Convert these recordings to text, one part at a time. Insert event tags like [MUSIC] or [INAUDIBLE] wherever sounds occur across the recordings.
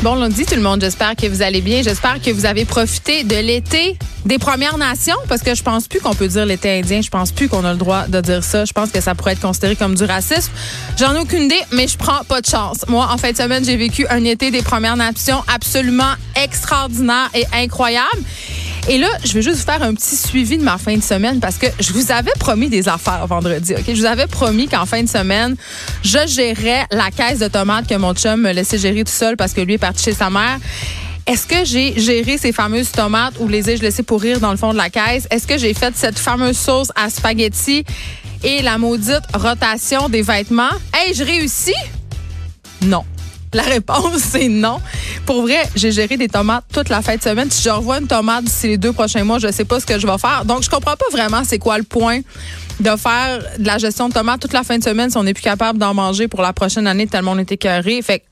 Bon lundi tout le monde, j'espère que vous allez bien. J'espère que vous avez profité de l'été des Premières Nations parce que je pense plus qu'on peut dire l'été indien, je pense plus qu'on a le droit de dire ça. Je pense que ça pourrait être considéré comme du racisme. J'en ai aucune idée, mais je prends pas de chance. Moi, en fin de semaine, j'ai vécu un été des Premières Nations absolument extraordinaire et incroyable. Et là, je vais juste vous faire un petit suivi de ma fin de semaine parce que je vous avais promis des affaires vendredi. Ok, Je vous avais promis qu'en fin de semaine, je gérais la caisse de tomates que mon chum me laissait gérer tout seul parce que lui est parti chez sa mère. Est-ce que j'ai géré ces fameuses tomates ou les ai-je laissées pourrir dans le fond de la caisse? Est-ce que j'ai fait cette fameuse sauce à spaghetti et la maudite rotation des vêtements? Hey, je réussis? Non. La réponse, [LAUGHS] c'est non. Pour vrai, j'ai géré des tomates toute la fin de semaine. Si je revois une tomate d'ici les deux prochains mois, je sais pas ce que je vais faire. Donc, je comprends pas vraiment c'est quoi le point de faire de la gestion de tomates toute la fin de semaine si on n'est plus capable d'en manger pour la prochaine année tellement on est écœuré. Fait que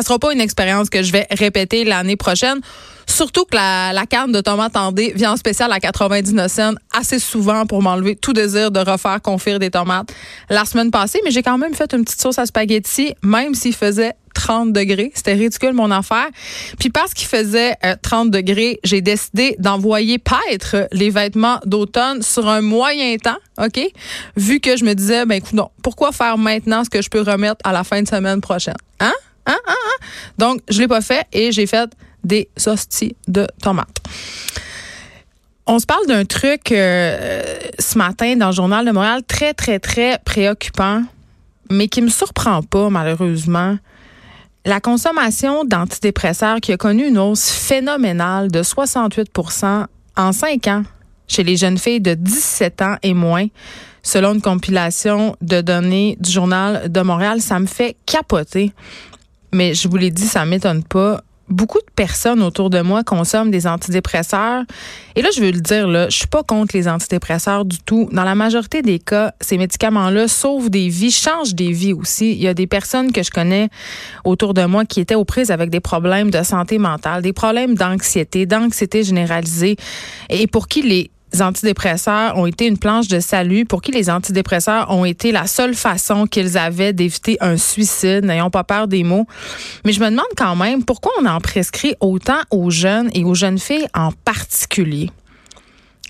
sera pas une expérience que je vais répéter l'année prochaine. Surtout que la, la canne de tomates en dé vient en spécial à 99 cents assez souvent pour m'enlever tout désir de refaire confire des tomates la semaine passée. Mais j'ai quand même fait une petite sauce à spaghetti, même s'il faisait 30 degrés. C'était ridicule mon affaire. Puis parce qu'il faisait 30 degrés, j'ai décidé d'envoyer paître les vêtements d'automne sur un moyen temps, OK? Vu que je me disais, ben écoute, non, pourquoi faire maintenant ce que je peux remettre à la fin de semaine prochaine? Hein? Hein? Hein? hein? Donc, je l'ai pas fait et j'ai fait des hosties de tomates. On se parle d'un truc euh, ce matin dans le journal de Montréal très, très, très préoccupant, mais qui me surprend pas, malheureusement. La consommation d'antidépresseurs qui a connu une hausse phénoménale de 68% en cinq ans chez les jeunes filles de 17 ans et moins, selon une compilation de données du Journal de Montréal, ça me fait capoter. Mais je vous l'ai dit, ça m'étonne pas beaucoup de personnes autour de moi consomment des antidépresseurs. Et là, je veux le dire, là, je suis pas contre les antidépresseurs du tout. Dans la majorité des cas, ces médicaments-là sauvent des vies, changent des vies aussi. Il y a des personnes que je connais autour de moi qui étaient aux prises avec des problèmes de santé mentale, des problèmes d'anxiété, d'anxiété généralisée, et pour qui les antidépresseurs ont été une planche de salut, pour qui les antidépresseurs ont été la seule façon qu'ils avaient d'éviter un suicide, n'ayons pas peur des mots. Mais je me demande quand même pourquoi on en prescrit autant aux jeunes et aux jeunes filles en particulier?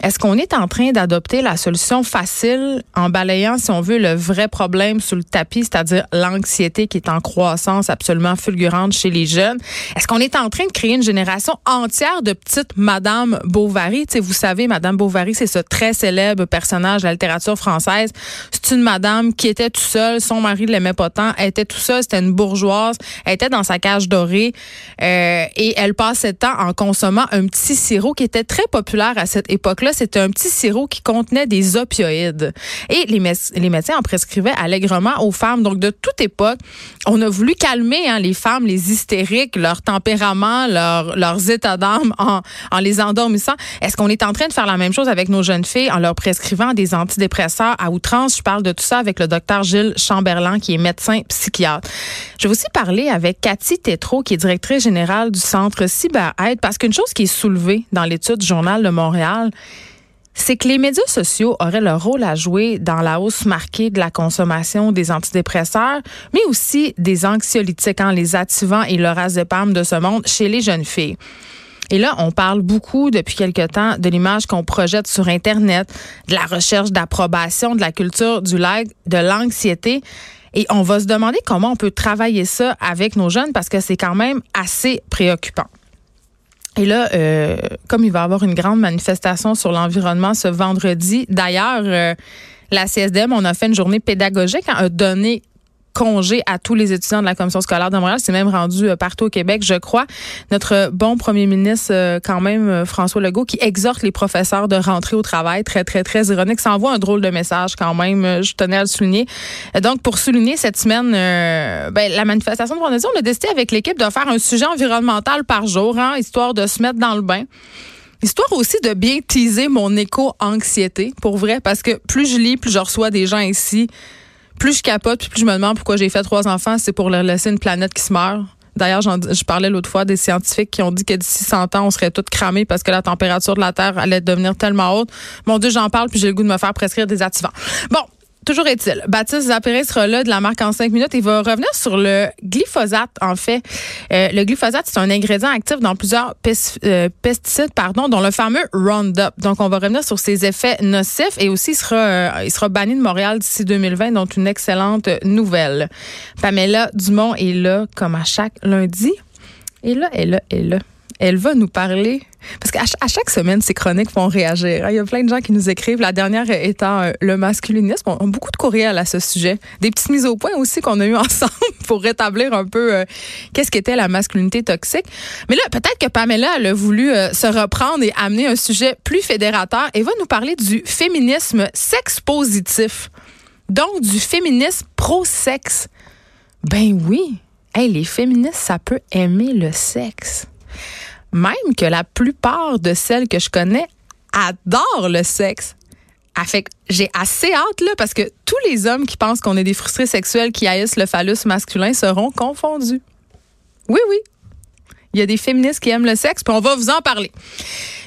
Est-ce qu'on est en train d'adopter la solution facile en balayant, si on veut, le vrai problème sous le tapis, c'est-à-dire l'anxiété qui est en croissance absolument fulgurante chez les jeunes? Est-ce qu'on est en train de créer une génération entière de petites Madame Bovary? sais, vous savez, Madame Bovary, c'est ce très célèbre personnage de la littérature française. C'est une madame qui était tout seule, son mari ne l'aimait pas tant, elle était tout seule, c'était une bourgeoise, elle était dans sa cage dorée euh, et elle passait le temps en consommant un petit sirop qui était très populaire à cette époque-là c'était un petit sirop qui contenait des opioïdes. Et les, médecins en prescrivaient allègrement aux femmes. Donc, de toute époque, on a voulu calmer hein, les femmes, les hystériques, leur tempérament, leur, leurs états d'âme en, en les endormissant. Est-ce qu'on est en train de faire la même chose avec nos jeunes filles en leur prescrivant des antidépresseurs à outrance? Je parle de tout ça avec le docteur Gilles Chamberlain, qui est médecin psychiatre. Je vais aussi parler avec Cathy Tétrault, qui est directrice générale du Centre CyberAide, parce qu'une chose qui est soulevée dans l'étude du Journal de Montréal, c'est que les médias sociaux auraient leur rôle à jouer dans la hausse marquée de la consommation des antidépresseurs, mais aussi des anxiolytiques, hein, les activants et le razepam de ce monde chez les jeunes filles. Et là, on parle beaucoup depuis quelque temps de l'image qu'on projette sur Internet, de la recherche d'approbation, de la culture du like, de l'anxiété. Et on va se demander comment on peut travailler ça avec nos jeunes parce que c'est quand même assez préoccupant. Et là, euh, comme il va y avoir une grande manifestation sur l'environnement ce vendredi, d'ailleurs, euh, la CSDM, on a fait une journée pédagogique, hein, a donné congé à tous les étudiants de la commission scolaire de Montréal. C'est même rendu euh, partout au Québec, je crois. Notre bon premier ministre, euh, quand même, euh, François Legault, qui exhorte les professeurs de rentrer au travail. Très, très, très ironique. Ça envoie un drôle de message quand même. Je tenais à le souligner. Donc, pour souligner cette semaine, ben, la manifestation de vendredi, on a décidé avec l'équipe de faire un sujet environnemental par jour, hein, histoire de se mettre dans le bain. Histoire aussi de bien teaser mon éco-anxiété, pour vrai, parce que plus je lis, plus je reçois des gens ici plus je capote, plus je me demande pourquoi j'ai fait trois enfants, c'est pour leur laisser une planète qui se meurt. D'ailleurs, je parlais l'autre fois des scientifiques qui ont dit que d'ici 100 ans, on serait tous cramés parce que la température de la Terre allait devenir tellement haute. Mon Dieu, j'en parle, puis j'ai le goût de me faire prescrire des activants. Bon, toujours est-il, Baptiste Zapéré sera là de la marque en cinq minutes. Il va revenir sur le glyphosate, en fait. Euh, le glyphosate, c'est un ingrédient actif dans plusieurs euh, pesticides, pardon, dont le fameux Roundup. Donc, on va revenir sur ses effets nocifs et aussi, il sera, euh, il sera banni de Montréal d'ici 2020, donc une excellente nouvelle. Pamela Dumont est là, comme à chaque lundi. Et là, et là, et là elle va nous parler. Parce qu'à chaque semaine, ces chroniques font réagir. Il y a plein de gens qui nous écrivent. La dernière étant euh, le masculinisme. On a beaucoup de courriels à ce sujet. Des petites mises au point aussi qu'on a eu [LAUGHS] ensemble pour rétablir un peu euh, qu'est-ce qu'était la masculinité toxique. Mais là, peut-être que Pamela elle a voulu euh, se reprendre et amener un sujet plus fédérateur et va nous parler du féminisme sex positif. Donc, du féminisme pro-sexe. Ben oui. Les féministes, ça peut aimer le sexe même que la plupart de celles que je connais adorent le sexe. J'ai assez hâte là parce que tous les hommes qui pensent qu'on est des frustrés sexuels qui haïssent le phallus masculin seront confondus. Oui, oui. Il y a des féministes qui aiment le sexe, puis on va vous en parler.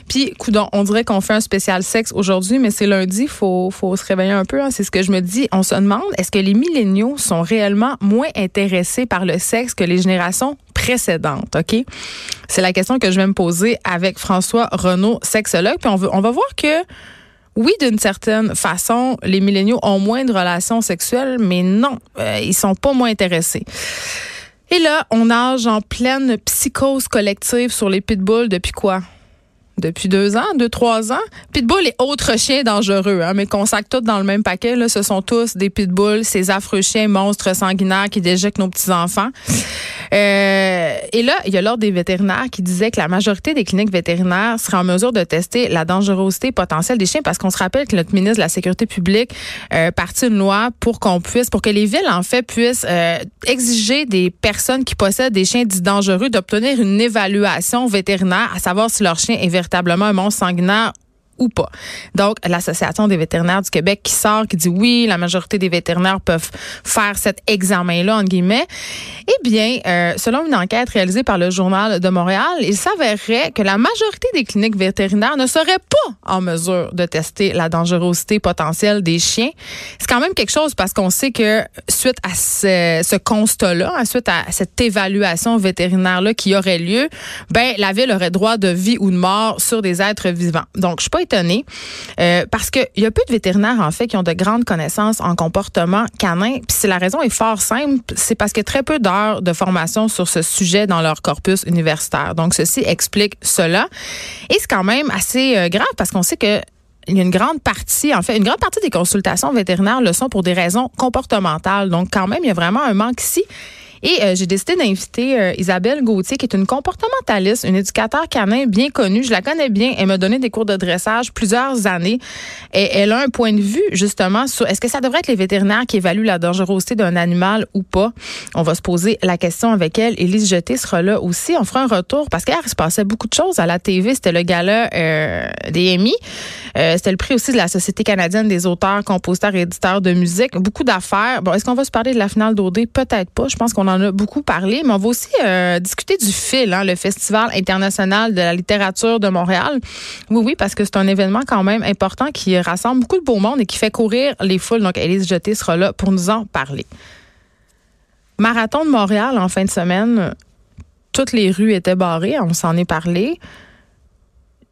Puis, coudon, on dirait qu'on fait un spécial sexe aujourd'hui, mais c'est lundi, faut faut se réveiller un peu. Hein. c'est ce que je me dis. On se demande, est-ce que les milléniaux sont réellement moins intéressés par le sexe que les générations précédentes, ok? C'est la question que je vais me poser avec François Renaud, sexologue. Puis on, on va voir que oui, d'une certaine façon, les milléniaux ont moins de relations sexuelles, mais non, euh, ils sont pas moins intéressés. Et là, on nage en pleine psychose collective sur les pitbulls depuis quoi? depuis deux ans, deux, trois ans? Pitbull et autres chiens dangereux, hein, mais qu'on sac tous dans le même paquet. Là, ce sont tous des pitbulls, ces affreux chiens monstres sanguinaires qui déjectent nos petits-enfants. Euh, et là, il y a l'ordre des vétérinaires qui disait que la majorité des cliniques vétérinaires seraient en mesure de tester la dangerosité potentielle des chiens parce qu'on se rappelle que notre ministre de la Sécurité publique euh, partit une loi pour qu'on puisse, pour que les villes, en fait, puissent euh, exiger des personnes qui possèdent des chiens dits dangereux d'obtenir une évaluation vétérinaire, à savoir si leur chien est véritablement un monstre sanguinaire ou pas. Donc, l'Association des vétérinaires du Québec qui sort, qui dit oui, la majorité des vétérinaires peuvent faire cet examen-là, entre guillemets. Eh bien, euh, selon une enquête réalisée par le Journal de Montréal, il s'avérerait que la majorité des cliniques vétérinaires ne seraient pas en mesure de tester la dangerosité potentielle des chiens. C'est quand même quelque chose parce qu'on sait que suite à ce, constat-là, hein, suite à cette évaluation vétérinaire-là qui aurait lieu, ben la ville aurait droit de vie ou de mort sur des êtres vivants. Donc, je suis pas euh, parce qu'il y a peu de vétérinaires, en fait, qui ont de grandes connaissances en comportement canin. Puis la raison est fort simple, c'est parce a très peu d'heures de formation sur ce sujet dans leur corpus universitaire. Donc, ceci explique cela. Et c'est quand même assez euh, grave parce qu'on sait que il y a une grande partie, en fait, une grande partie des consultations vétérinaires le sont pour des raisons comportementales. Donc, quand même, il y a vraiment un manque ici. Et euh, j'ai décidé d'inviter euh, Isabelle Gauthier, qui est une comportementaliste, une éducateur canin bien connue. Je la connais bien. Elle m'a donné des cours de dressage plusieurs années. Et elle a un point de vue, justement, sur est-ce que ça devrait être les vétérinaires qui évaluent la dangerosité d'un animal ou pas? On va se poser la question avec elle. Élise Jeté sera là aussi. On fera un retour parce qu'hier, il se passait beaucoup de choses à la TV. C'était le gala euh, des Emmy. C'était le prix aussi de la Société canadienne des auteurs, compositeurs et éditeurs de musique. Beaucoup d'affaires. Bon, est-ce qu'on va se parler de la finale d'OD? Peut-être pas. Je pense qu'on en a beaucoup parlé, mais on va aussi euh, discuter du FIL, hein, le Festival international de la littérature de Montréal. Oui, oui, parce que c'est un événement quand même important qui rassemble beaucoup de beau monde et qui fait courir les foules. Donc, Élise Jeté sera là pour nous en parler. Marathon de Montréal en fin de semaine, toutes les rues étaient barrées, on s'en est parlé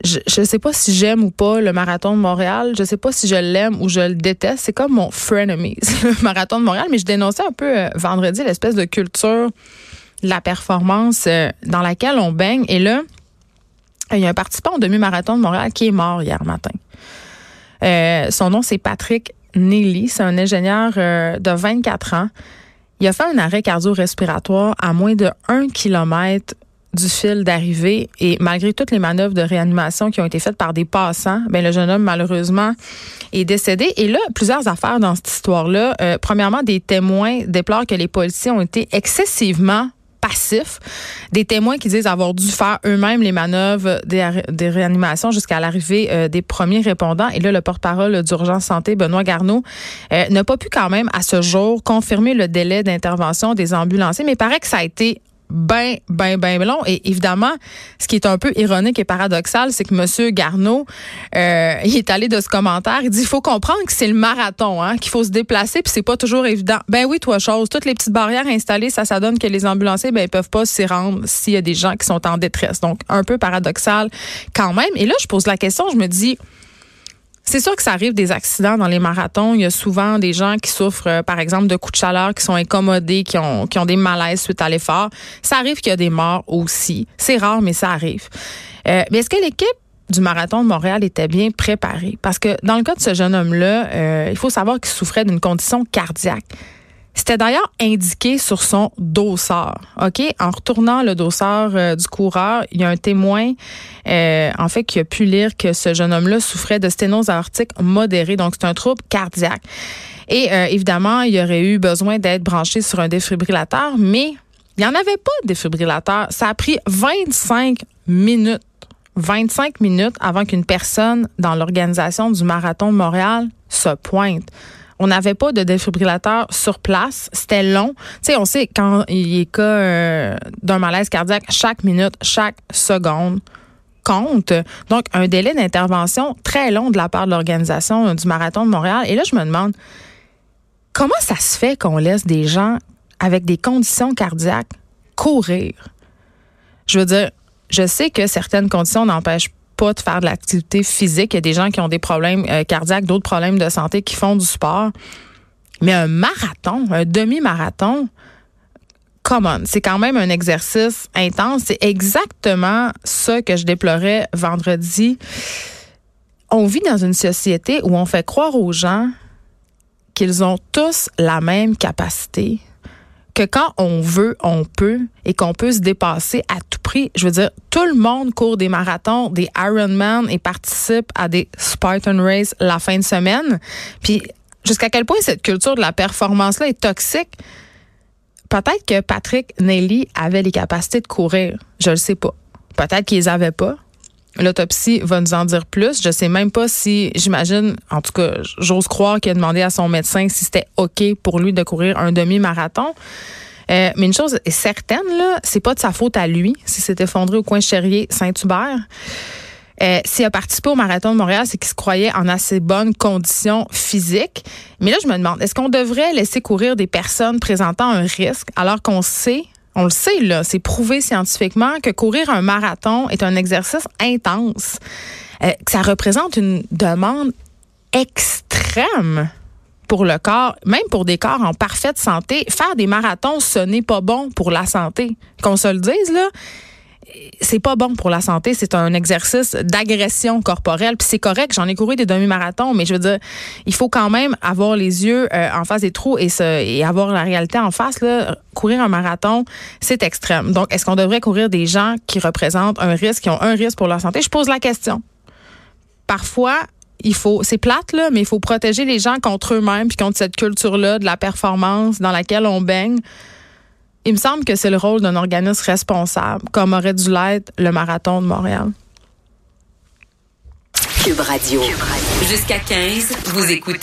je ne sais pas si j'aime ou pas le marathon de Montréal. Je sais pas si je l'aime ou je le déteste. C'est comme mon frenemy, [LAUGHS] le marathon de Montréal. Mais je dénonçais un peu euh, vendredi l'espèce de culture de la performance euh, dans laquelle on baigne. Et là, il y a un participant au demi-marathon de Montréal qui est mort hier matin. Euh, son nom, c'est Patrick Nelly. C'est un ingénieur de 24 ans. Il a fait un arrêt cardio-respiratoire à moins de 1 km du fil d'arrivée et malgré toutes les manœuvres de réanimation qui ont été faites par des passants, ben le jeune homme malheureusement est décédé. Et là, plusieurs affaires dans cette histoire-là. Euh, premièrement, des témoins déplorent que les policiers ont été excessivement passifs. Des témoins qui disent avoir dû faire eux-mêmes les manœuvres des, réanimations jusqu'à l'arrivée euh, des premiers répondants. Et là, le porte-parole d'urgence santé, Benoît Garneau, euh, n'a pas pu quand même à ce jour confirmer le délai d'intervention des ambulanciers, mais il paraît que ça a été ben, ben, ben long. Et évidemment, ce qui est un peu ironique et paradoxal, c'est que M. Garneau, euh, il est allé de ce commentaire. Il dit, il faut comprendre que c'est le marathon, hein, qu'il faut se déplacer, puis c'est pas toujours évident. Ben oui, toi, chose. Toutes les petites barrières installées, ça, ça donne que les ambulanciers, ben, ils peuvent pas s'y rendre s'il y a des gens qui sont en détresse. Donc, un peu paradoxal quand même. Et là, je pose la question, je me dis, c'est sûr que ça arrive des accidents dans les marathons. Il y a souvent des gens qui souffrent, euh, par exemple, de coups de chaleur, qui sont incommodés, qui ont, qui ont des malaises suite à l'effort. Ça arrive qu'il y a des morts aussi. C'est rare, mais ça arrive. Euh, mais est-ce que l'équipe du marathon de Montréal était bien préparée? Parce que dans le cas de ce jeune homme-là, euh, il faut savoir qu'il souffrait d'une condition cardiaque. C'était d'ailleurs indiqué sur son dossard. OK? En retournant le dossard euh, du coureur, il y a un témoin, euh, en fait, qui a pu lire que ce jeune homme-là souffrait de sténose aortique modérée. Donc, c'est un trouble cardiaque. Et euh, évidemment, il aurait eu besoin d'être branché sur un défibrillateur, mais il n'y en avait pas de défibrillateur. Ça a pris 25 minutes 25 minutes avant qu'une personne dans l'organisation du marathon de Montréal se pointe. On n'avait pas de défibrillateur sur place. C'était long. Tu sais, on sait quand il est cas euh, d'un malaise cardiaque, chaque minute, chaque seconde compte. Donc, un délai d'intervention très long de la part de l'organisation du Marathon de Montréal. Et là, je me demande, comment ça se fait qu'on laisse des gens avec des conditions cardiaques courir? Je veux dire, je sais que certaines conditions n'empêchent pas de faire de l'activité physique. Il y a des gens qui ont des problèmes euh, cardiaques, d'autres problèmes de santé qui font du sport. Mais un marathon, un demi-marathon, come on, c'est quand même un exercice intense. C'est exactement ça que je déplorais vendredi. On vit dans une société où on fait croire aux gens qu'ils ont tous la même capacité, que quand on veut, on peut et qu'on peut se dépasser à tout prix. Je veux dire, tout le monde court des marathons, des Ironman et participe à des Spartan Race la fin de semaine. Puis jusqu'à quel point cette culture de la performance-là est toxique? Peut-être que Patrick Nelly avait les capacités de courir. Je le sais pas. Peut-être qu'ils les avaient pas. L'autopsie va nous en dire plus. Je sais même pas si, j'imagine, en tout cas, j'ose croire qu'il a demandé à son médecin si c'était OK pour lui de courir un demi-marathon. Euh, mais une chose est certaine, là, c'est pas de sa faute à lui si c'est effondré au coin Cherrier Saint-Hubert. Euh, S'il a participé au marathon de Montréal, c'est qu'il se croyait en assez bonnes conditions physiques. Mais là, je me demande, est-ce qu'on devrait laisser courir des personnes présentant un risque alors qu'on sait on le sait, là, c'est prouvé scientifiquement que courir un marathon est un exercice intense, euh, que ça représente une demande extrême pour le corps, même pour des corps en parfaite santé. Faire des marathons, ce n'est pas bon pour la santé. Qu'on se le dise, là c'est pas bon pour la santé. C'est un exercice d'agression corporelle. Puis c'est correct, j'en ai couru des demi-marathons, mais je veux dire, il faut quand même avoir les yeux euh, en face des trous et, avoir la réalité en face. Courir un marathon, c'est extrême. Donc, est-ce qu'on devrait courir des gens qui représentent un risque, qui ont un risque pour leur santé? Je pose la question. Parfois, il faut, c'est plate, là, mais il faut protéger les gens contre eux-mêmes puis contre cette culture-là de la performance dans laquelle on baigne il me semble que c'est le rôle d'un organisme responsable, comme aurait dû l'être le marathon de Montréal. Jusqu'à 15, vous écoutez.